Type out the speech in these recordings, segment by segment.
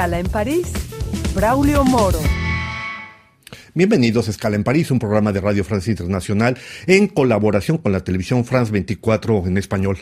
Escala en París, Braulio Moro. Bienvenidos a Escala en París, un programa de Radio Francia Internacional en colaboración con la televisión France 24 en español.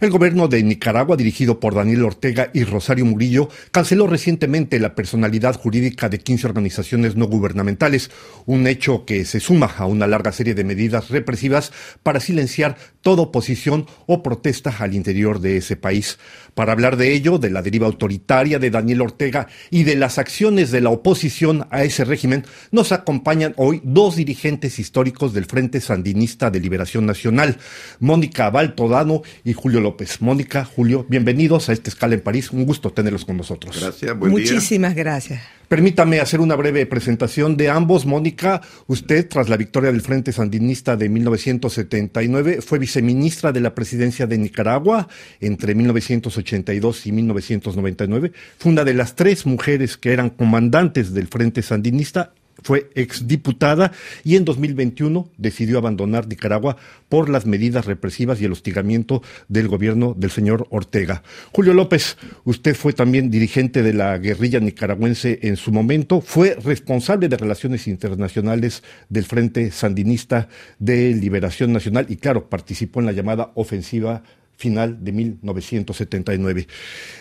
El gobierno de Nicaragua, dirigido por Daniel Ortega y Rosario Murillo, canceló recientemente la personalidad jurídica de 15 organizaciones no gubernamentales, un hecho que se suma a una larga serie de medidas represivas para silenciar toda oposición o protesta al interior de ese país. Para hablar de ello, de la deriva autoritaria de Daniel Ortega y de las acciones de la oposición a ese régimen, nos acompañan hoy dos dirigentes históricos del Frente Sandinista de Liberación Nacional, Mónica Baltodano y Julio López. Mónica, Julio, bienvenidos a esta escala en París. Un gusto tenerlos con nosotros. Gracias, buen Muchísimas gracias. Permítame hacer una breve presentación de ambos. Mónica, usted, tras la victoria del Frente Sandinista de 1979, fue viceministra de la presidencia de Nicaragua entre 1982 y 1999. Fue una de las tres mujeres que eran comandantes del Frente Sandinista fue exdiputada y en 2021 decidió abandonar Nicaragua por las medidas represivas y el hostigamiento del gobierno del señor Ortega. Julio López, usted fue también dirigente de la guerrilla nicaragüense en su momento, fue responsable de relaciones internacionales del Frente Sandinista de Liberación Nacional y claro, participó en la llamada ofensiva final de 1979.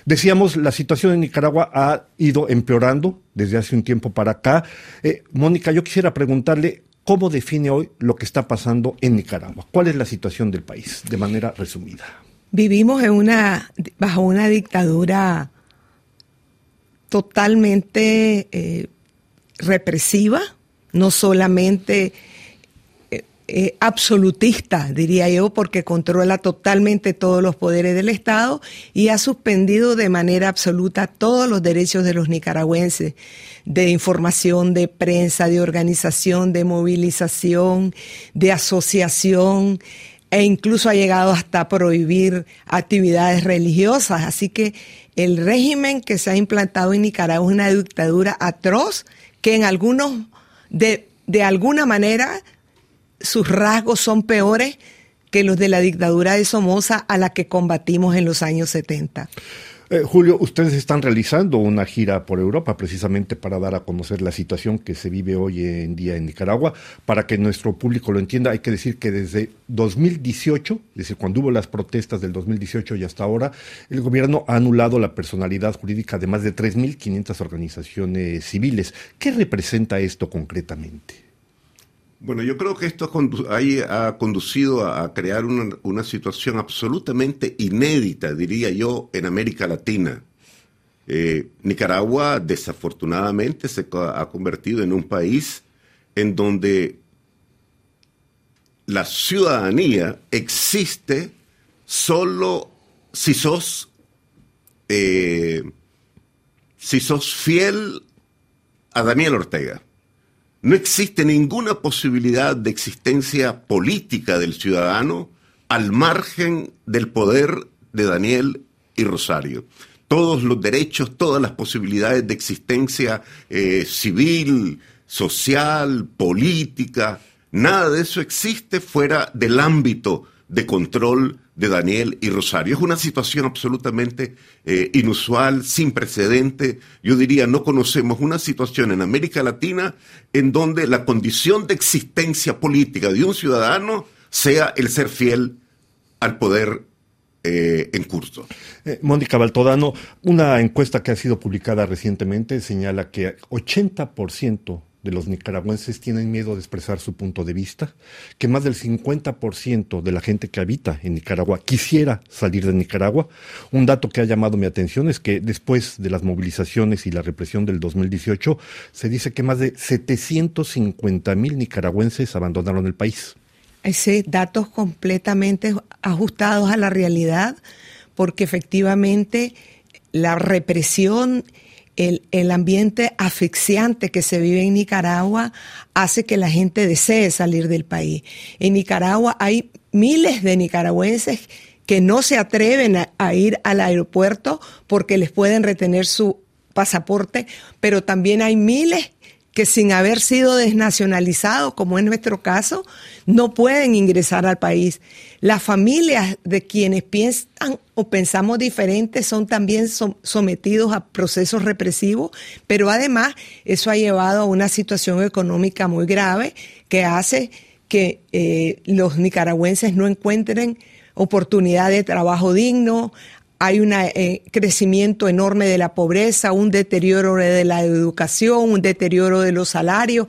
Decíamos, la situación en Nicaragua ha ido empeorando desde hace un tiempo para acá. Eh, Mónica, yo quisiera preguntarle cómo define hoy lo que está pasando en Nicaragua. ¿Cuál es la situación del país, de manera resumida? Vivimos en una, bajo una dictadura totalmente eh, represiva, no solamente eh, absolutista, diría yo, porque controla totalmente todos los poderes del Estado y ha suspendido de manera absoluta todos los derechos de los nicaragüenses, de información, de prensa, de organización, de movilización, de asociación, e incluso ha llegado hasta prohibir actividades religiosas. Así que el régimen que se ha implantado en Nicaragua es una dictadura atroz que en algunos, de, de alguna manera, sus rasgos son peores que los de la dictadura de Somoza a la que combatimos en los años 70. Eh, Julio, ustedes están realizando una gira por Europa precisamente para dar a conocer la situación que se vive hoy en día en Nicaragua. Para que nuestro público lo entienda, hay que decir que desde 2018, desde cuando hubo las protestas del 2018 y hasta ahora, el gobierno ha anulado la personalidad jurídica de más de 3.500 organizaciones civiles. ¿Qué representa esto concretamente? Bueno, yo creo que esto ha conducido a crear una, situación absolutamente inédita, diría yo, en América Latina. Eh, Nicaragua, desafortunadamente, se ha convertido en un país en donde la ciudadanía existe solo si sos, eh, si sos fiel a Daniel Ortega. No existe ninguna posibilidad de existencia política del ciudadano al margen del poder de Daniel y Rosario. Todos los derechos, todas las posibilidades de existencia eh, civil, social, política, nada de eso existe fuera del ámbito de control de Daniel y Rosario. Es una situación absolutamente eh, inusual, sin precedente. Yo diría, no conocemos una situación en América Latina en donde la condición de existencia política de un ciudadano sea el ser fiel al poder eh, en curso. Eh, Mónica Baltodano, una encuesta que ha sido publicada recientemente señala que 80% de los nicaragüenses tienen miedo de expresar su punto de vista, que más del 50% de la gente que habita en Nicaragua quisiera salir de Nicaragua. Un dato que ha llamado mi atención es que después de las movilizaciones y la represión del 2018, se dice que más de 750 mil nicaragüenses abandonaron el país. Ese datos completamente ajustados a la realidad, porque efectivamente la represión el, ambiente asfixiante que se vive en Nicaragua hace que la gente desee salir del país. En Nicaragua hay miles de nicaragüenses que no se atreven a, ir al aeropuerto porque les pueden retener su pasaporte, pero también hay miles que sin haber sido desnacionalizados, como en nuestro caso, no pueden ingresar al país. Las familias de quienes piensan o pensamos diferentes son también sometidos a procesos represivos, pero además eso ha llevado a una situación económica muy grave que hace que eh, los nicaragüenses no encuentren oportunidad de trabajo digno, hay un eh, crecimiento enorme de la pobreza, un deterioro de la educación, un deterioro de los salarios.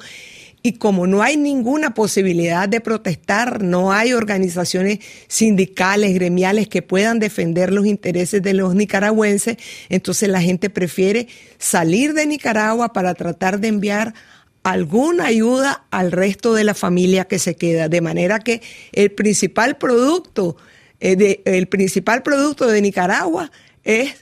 Y como no hay ninguna posibilidad de protestar, no hay organizaciones sindicales, gremiales que puedan defender los intereses de los nicaragüenses, entonces la gente prefiere salir de Nicaragua para tratar de enviar alguna ayuda al resto de la familia que se queda. De manera que el principal producto eh, el principal producto de Nicaragua es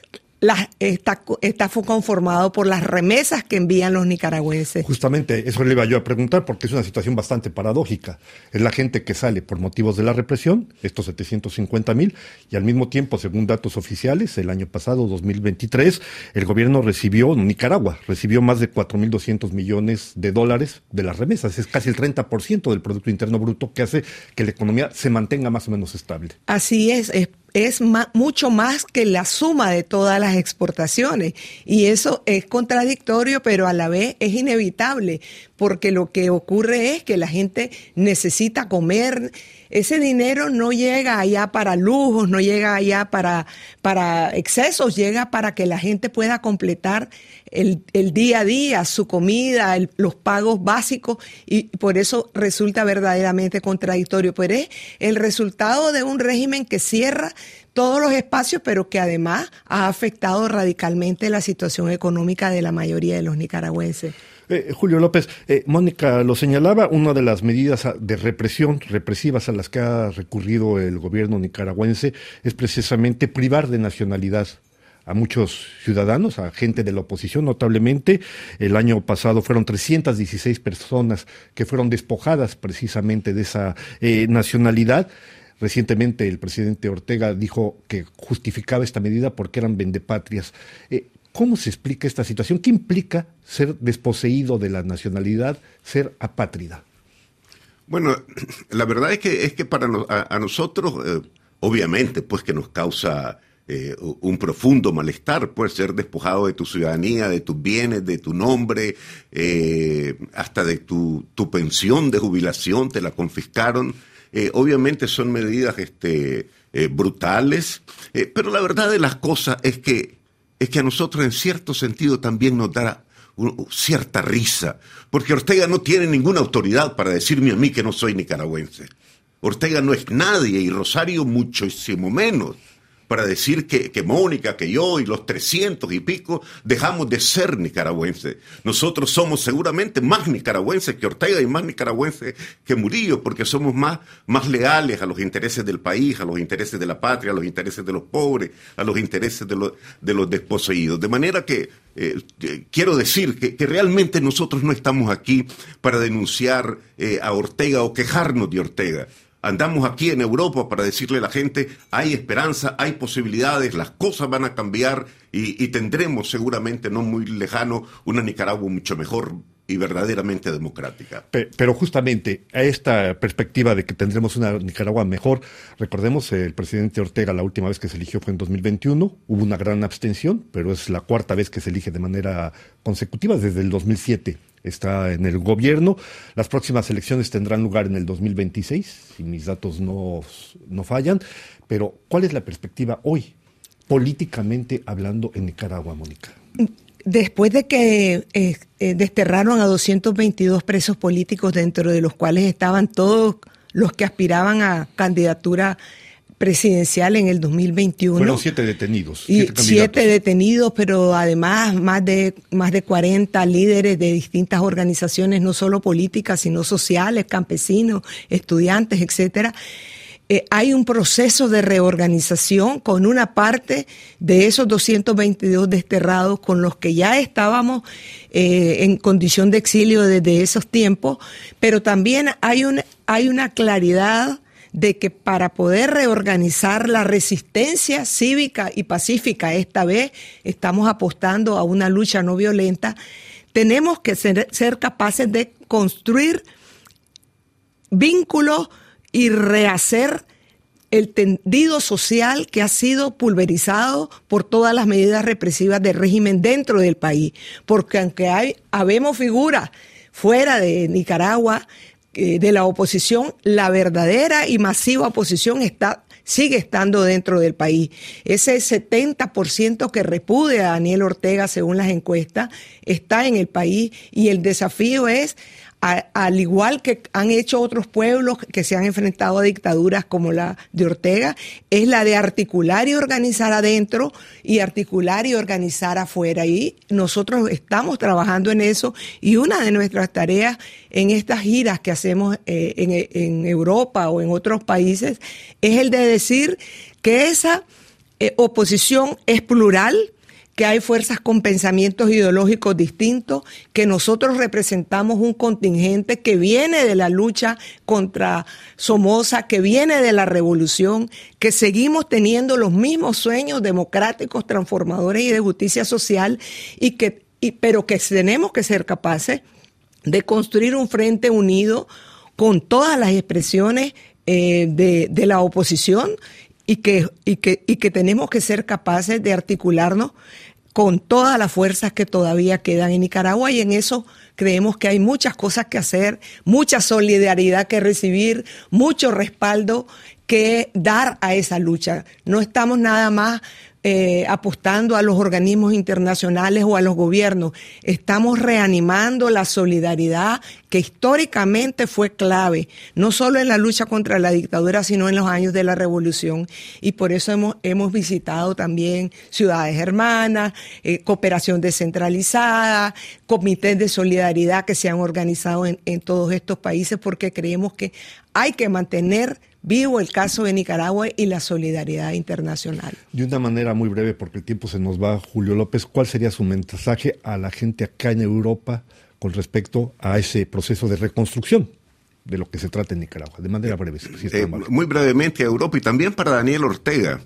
está, está conformado por las remesas que envían los nicaragüenses. Justamente eso le iba yo a preguntar porque es una situación bastante paradójica. Es la gente que sale por motivos de la represión, estos 750 mil, y al mismo tiempo, según datos oficiales, el año pasado, 2023, el gobierno recibió, Nicaragua, recibió más de 4.200 millones de dólares de las remesas. Es casi el 30% del Producto Interno Bruto que hace que la economía se mantenga más o menos estable. Así es, es es mucho más que la suma de todas las exportaciones. Y eso es contradictorio, pero a la vez es inevitable, porque lo que ocurre es que la gente necesita comer. Ese dinero no llega allá para lujos, no llega allá para, para excesos, llega para que la gente pueda completar el, día a día, su comida, los pagos básicos, y por eso resulta verdaderamente contradictorio. Pero es el resultado de un régimen que cierra todos los espacios, pero que además ha afectado radicalmente la situación económica de la mayoría de los nicaragüenses. Eh, Julio López, eh, Mónica lo señalaba, una de las medidas de represión, represivas a las que ha recurrido el gobierno nicaragüense es precisamente privar de nacionalidad a muchos ciudadanos, a gente de la oposición notablemente. El año pasado fueron 316 personas que fueron despojadas precisamente de esa eh, nacionalidad. Recientemente el presidente Ortega dijo que justificaba esta medida porque eran vendepatrias. Eh, ¿Cómo se explica esta situación? ¿Qué implica ser desposeído de la nacionalidad, ser apátrida? Bueno, la verdad es que, es que para a, nosotros, eh, obviamente, pues que nos causa eh, un profundo malestar, pues ser despojado de tu ciudadanía, de tus bienes, de tu nombre, eh, hasta de tu, tu, pensión de jubilación, te la confiscaron. Eh, obviamente son medidas este, brutales, pero la verdad de las cosas es que, es que a nosotros en cierto sentido también nos da cierta risa, porque Ortega no tiene ninguna autoridad para decirme a mí que no soy nicaragüense. Ortega no es nadie y Rosario muchísimo menos para decir que, que, Mónica, que yo y los 300 y pico dejamos de ser nicaragüenses. Nosotros somos seguramente más nicaragüenses que Ortega y más nicaragüenses que Murillo, porque somos más, más leales a los intereses del país, a los intereses de la patria, a los intereses de los pobres, a los intereses de los, de los desposeídos. De manera que eh, eh, quiero decir que, que, realmente nosotros no estamos aquí para denunciar eh, a Ortega o quejarnos de Ortega andamos aquí en Europa para decirle a la gente, hay esperanza, hay posibilidades, las cosas van a cambiar y, tendremos seguramente no muy lejano una Nicaragua mucho mejor y verdaderamente democrática. Pero justamente a esta perspectiva de que tendremos una Nicaragua mejor, recordemos el presidente Ortega la última vez que se eligió fue en 2021, hubo una gran abstención, pero es la cuarta vez que se elige de manera consecutiva desde el 2007 está en el gobierno. Las próximas elecciones tendrán lugar en el 2026, si mis datos no, no fallan. Pero, ¿cuál es la perspectiva hoy, políticamente hablando, en Nicaragua, Mónica? Después de que eh, eh, desterraron a 222 presos políticos, dentro de los cuales estaban todos los que aspiraban a candidatura presidencial en el 2021. Fueron siete detenidos. Y siete, detenidos, pero además más de, más de 40 líderes de distintas organizaciones, no solo políticas, sino sociales, campesinos, estudiantes, etcétera. Eh, hay un proceso de reorganización con una parte de esos 222 desterrados con los que ya estábamos eh, en condición de exilio desde esos tiempos, pero también hay, un, hay una claridad de que para poder reorganizar la resistencia cívica y pacífica, esta vez estamos apostando a una lucha no violenta, tenemos que ser, capaces de construir vínculos y rehacer el tendido social que ha sido pulverizado por todas las medidas represivas del régimen dentro del país. Porque aunque hay, habemos figuras fuera de Nicaragua, de la oposición, la verdadera y masiva oposición está sigue estando dentro del país. Ese 70% que repude a Daniel Ortega, según las encuestas, está en el país y el desafío es al igual que han hecho otros pueblos que se han enfrentado a dictaduras como la de Ortega, es la de articular y organizar adentro y articular y organizar afuera. Y nosotros estamos trabajando en eso y una de nuestras tareas en estas giras que hacemos eh, en, Europa o en otros países es el de decir que esa eh, oposición es plural, que hay fuerzas con pensamientos ideológicos distintos, que nosotros representamos un contingente que viene de la lucha contra Somoza, que viene de la revolución, que seguimos teniendo los mismos sueños democráticos, transformadores y de justicia social, y que, pero que tenemos que ser capaces de construir un frente unido con todas las expresiones eh, de, de la oposición y que, y que, y que tenemos que ser capaces de articularnos con todas las fuerzas que todavía quedan en Nicaragua y en eso creemos que hay muchas cosas que hacer, mucha solidaridad que recibir, mucho respaldo que dar a esa lucha. No estamos nada más eh, apostando a los organismos internacionales o a los gobiernos. Estamos reanimando la solidaridad que históricamente fue clave, no solo en la lucha contra la dictadura, sino en los años de la revolución. Y por eso hemos, hemos visitado también ciudades hermanas, eh, cooperación descentralizada, comités de solidaridad que se han organizado en, en todos estos países, porque creemos que hay que mantener vivo el caso de Nicaragua y la solidaridad internacional. De una manera muy breve, porque el tiempo se nos va, Julio López, ¿cuál sería su mensaje a la gente acá en Europa con respecto a ese proceso de reconstrucción? de lo que se trata en Nicaragua, de manera breve. Eh, muy brevemente a Europa y también para Daniel Ortega.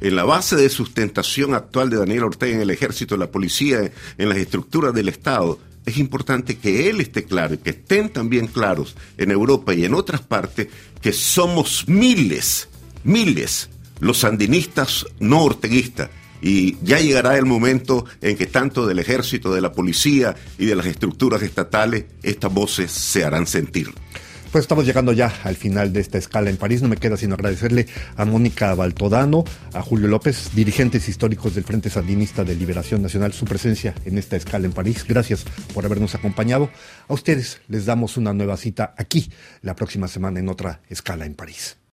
En la base de sustentación actual de Daniel Ortega en el ejército, la policía, en las estructuras del Estado, es importante que él esté claro y que estén también claros en Europa y en otras partes que somos miles, miles los sandinistas no orteguistas. Y ya llegará el momento en que tanto del ejército, de la policía y de las estructuras estatales estas voces se harán sentir. Pues estamos llegando ya al final de esta escala en París. No me queda sino agradecerle a Mónica Baltodano, a Julio López, dirigentes históricos del Frente Sandinista de Liberación Nacional, su presencia en esta escala en París. Gracias por habernos acompañado. A ustedes les damos una nueva cita aquí la próxima semana en otra escala en París.